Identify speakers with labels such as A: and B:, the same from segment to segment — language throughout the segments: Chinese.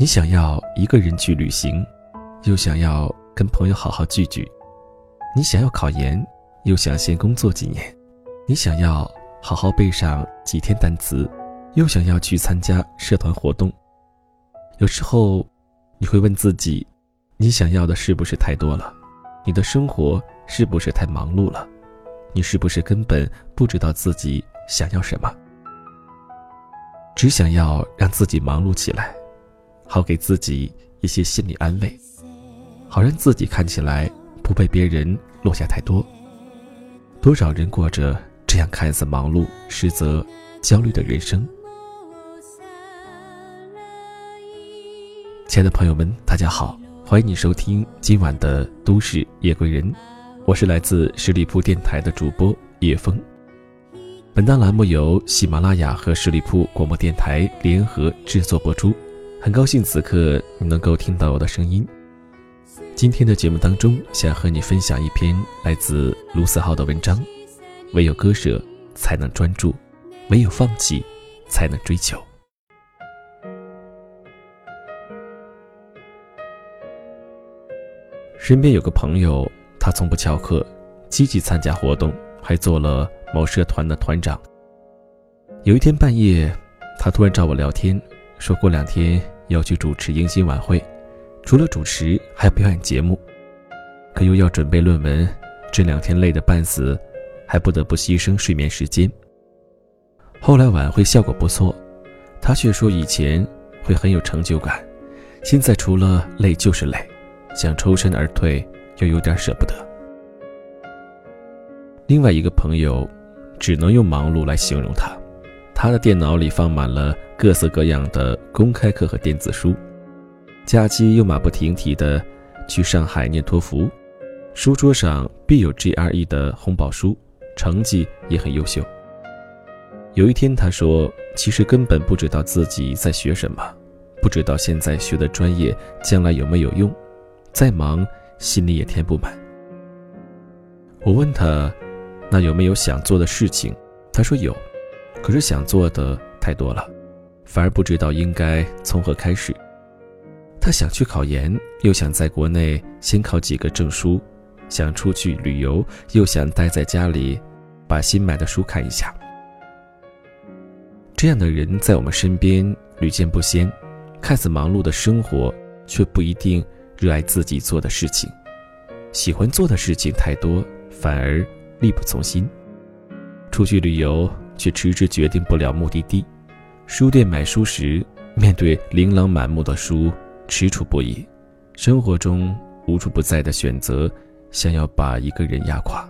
A: 你想要一个人去旅行，又想要跟朋友好好聚聚；你想要考研，又想先工作几年；你想要好好背上几天单词，又想要去参加社团活动。有时候，你会问自己：你想要的是不是太多了？你的生活是不是太忙碌了？你是不是根本不知道自己想要什么？只想要让自己忙碌起来，好给自己一些心理安慰，好让自己看起来不被别人落下太多。多少人过着这样看似忙碌，实则焦虑的人生？亲爱的朋友们，大家好，欢迎你收听今晚的《都市夜归人》，我是来自十里铺电台的主播叶枫。本档栏目由喜马拉雅和十里铺广播电台联合制作播出，很高兴此刻你能够听到我的声音。今天的节目当中，想和你分享一篇来自卢思浩的文章：唯有割舍，才能专注；唯有放弃，才能追求。身边有个朋友，他从不翘课，积极参加活动，还做了。某社团的团长。有一天半夜，他突然找我聊天，说过两天要去主持迎新晚会，除了主持还要表演节目，可又要准备论文，这两天累得半死，还不得不牺牲睡眠时间。后来晚会效果不错，他却说以前会很有成就感，现在除了累就是累，想抽身而退，又有点舍不得。另外一个朋友。只能用忙碌来形容他。他的电脑里放满了各色各样的公开课和电子书，假期又马不停蹄地去上海念托福，书桌上必有 GRE 的红宝书，成绩也很优秀。有一天，他说：“其实根本不知道自己在学什么，不知道现在学的专业将来有没有用，再忙心里也填不满。”我问他。那有没有想做的事情？他说有，可是想做的太多了，反而不知道应该从何开始。他想去考研，又想在国内先考几个证书；想出去旅游，又想待在家里，把新买的书看一下。这样的人在我们身边屡见不鲜，看似忙碌的生活，却不一定热爱自己做的事情。喜欢做的事情太多，反而。力不从心，出去旅游却迟迟决定不了目的地；书店买书时，面对琳琅满目的书，踟蹰不已。生活中无处不在的选择，想要把一个人压垮。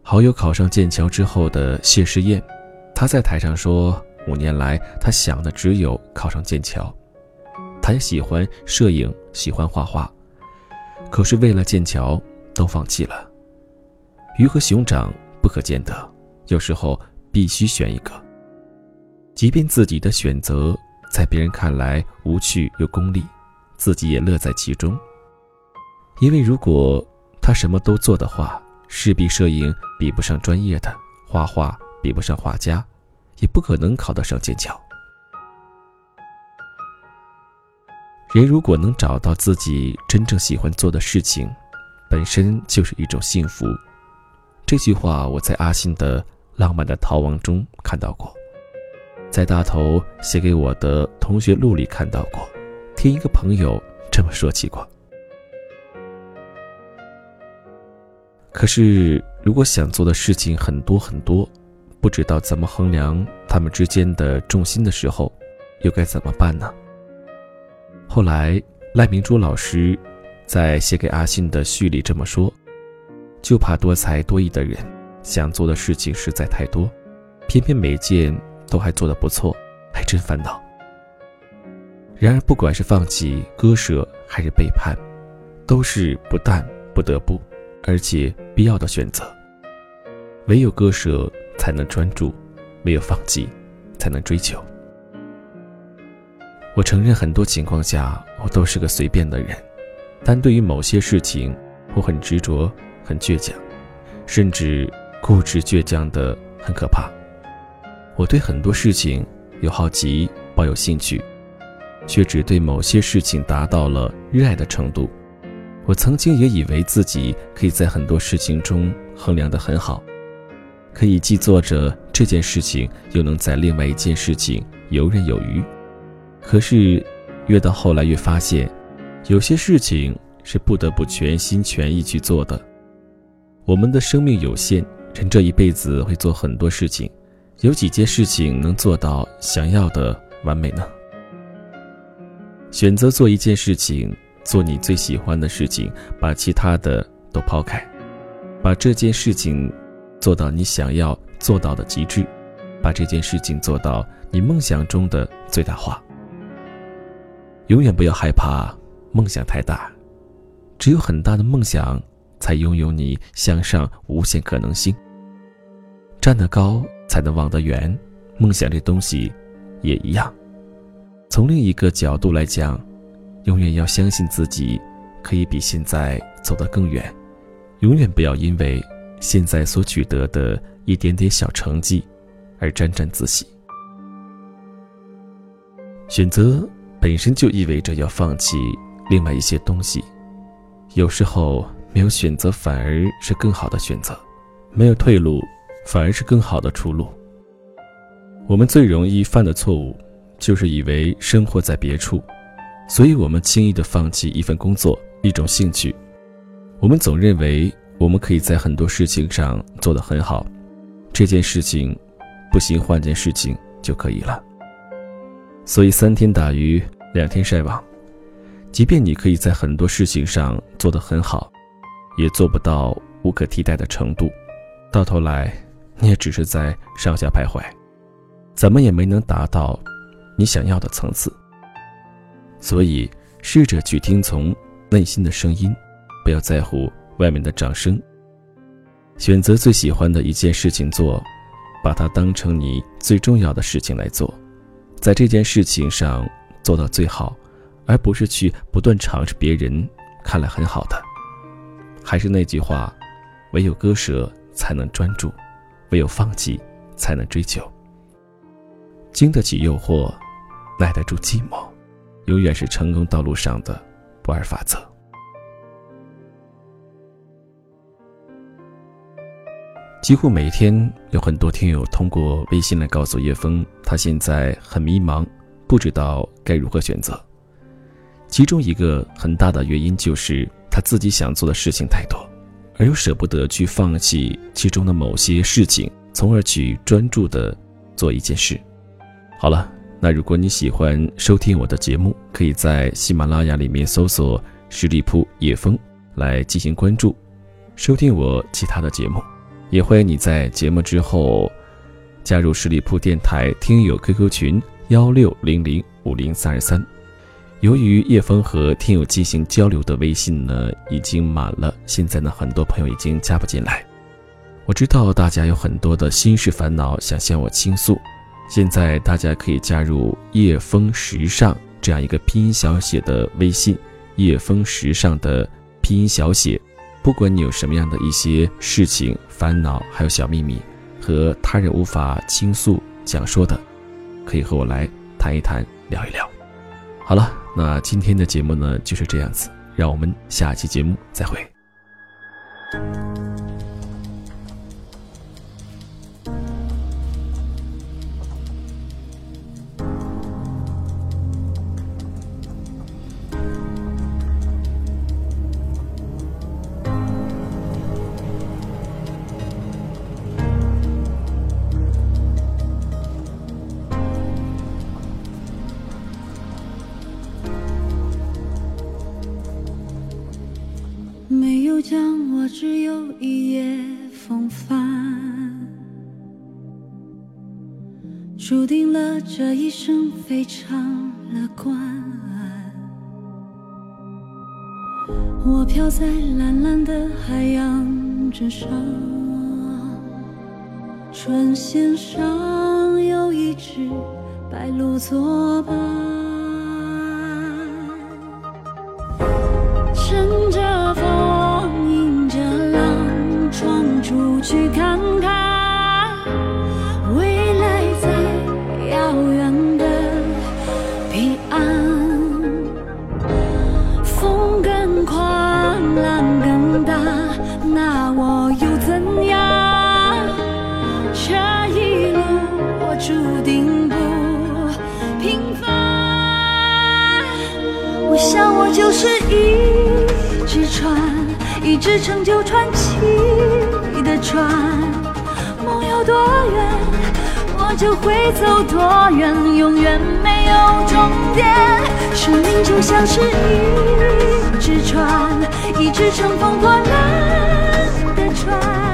A: 好友考上剑桥之后的谢师宴，他在台上说：“五年来，他想的只有考上剑桥。他也喜欢摄影，喜欢画画，可是为了剑桥。”都放弃了。鱼和熊掌不可兼得，有时候必须选一个。即便自己的选择在别人看来无趣又功利，自己也乐在其中。因为如果他什么都做的话，势必摄影比不上专业的，画画比不上画家，也不可能考得上剑桥。人如果能找到自己真正喜欢做的事情，本身就是一种幸福，这句话我在阿信的《浪漫的逃亡》中看到过，在大头写给我的同学录里看到过，听一个朋友这么说起过。可是，如果想做的事情很多很多，不知道怎么衡量他们之间的重心的时候，又该怎么办呢？后来，赖明珠老师。在写给阿信的序里这么说：“就怕多才多艺的人，想做的事情实在太多，偏偏每件都还做得不错，还真烦恼。然而，不管是放弃、割舍还是背叛，都是不但不得不，而且必要的选择。唯有割舍，才能专注；唯有放弃，才能追求。我承认，很多情况下，我都是个随便的人。”但对于某些事情，我很执着，很倔强，甚至固执倔强的很可怕。我对很多事情有好奇，抱有兴趣，却只对某些事情达到了热爱的程度。我曾经也以为自己可以在很多事情中衡量得很好，可以既做着这件事情，又能在另外一件事情游刃有余。可是，越到后来越发现，有些事情是不得不全心全意去做的。我们的生命有限，人这一辈子会做很多事情，有几件事情能做到想要的完美呢？选择做一件事情，做你最喜欢的事情，把其他的都抛开，把这件事情做到你想要做到的极致，把这件事情做到你梦想中的最大化。永远不要害怕梦想太大，只有很大的梦想，才拥有你向上无限可能性。站得高才能望得远，梦想这东西也一样。从另一个角度来讲，永远要相信自己可以比现在走得更远。永远不要因为现在所取得的一点点小成绩而沾沾自喜。选择。本身就意味着要放弃另外一些东西，有时候没有选择反而是更好的选择，没有退路反而是更好的出路。我们最容易犯的错误，就是以为生活在别处，所以我们轻易的放弃一份工作、一种兴趣。我们总认为我们可以在很多事情上做得很好，这件事情不行，换件事情就可以了。所以三天打鱼。两天晒网，即便你可以在很多事情上做得很好，也做不到无可替代的程度。到头来，你也只是在上下徘徊，怎么也没能达到你想要的层次。所以，试着去听从内心的声音，不要在乎外面的掌声。选择最喜欢的一件事情做，把它当成你最重要的事情来做，在这件事情上。做到最好，而不是去不断尝试别人看来很好的。还是那句话，唯有割舍才能专注，唯有放弃才能追求。经得起诱惑，耐得住寂寞，永远是成功道路上的不二法则。几乎每天有很多听友通过微信来告诉叶枫，他现在很迷茫。不知道该如何选择，其中一个很大的原因就是他自己想做的事情太多，而又舍不得去放弃其中的某些事情，从而去专注的做一件事。好了，那如果你喜欢收听我的节目，可以在喜马拉雅里面搜索“十里铺叶枫”来进行关注，收听我其他的节目。也欢迎你在节目之后加入十里铺电台听友 QQ 群。幺六零零五零三二三，由于叶枫和听友进行交流的微信呢已经满了，现在呢很多朋友已经加不进来。我知道大家有很多的心事烦恼想向我倾诉，现在大家可以加入叶枫时尚这样一个拼音小写的微信，叶枫时尚的拼音小写。不管你有什么样的一些事情烦恼，还有小秘密和他人无法倾诉讲说的。可以和我来谈一谈，聊一聊。好了，那今天的节目呢就是这样子，让我们下期节目再会。
B: 只有一夜风帆，注定了这一生非常乐观。我飘在蓝蓝的海洋之上，船舷上有一只白鹭作伴。出去看看未来在遥远的彼岸风更狂浪更大那我又怎样这一路我注定不平凡我想我就是一只船一只成就传奇。的船。梦有多远，我就会走多远，永远没有终点。生命就像是一只船，一只乘风破浪的船。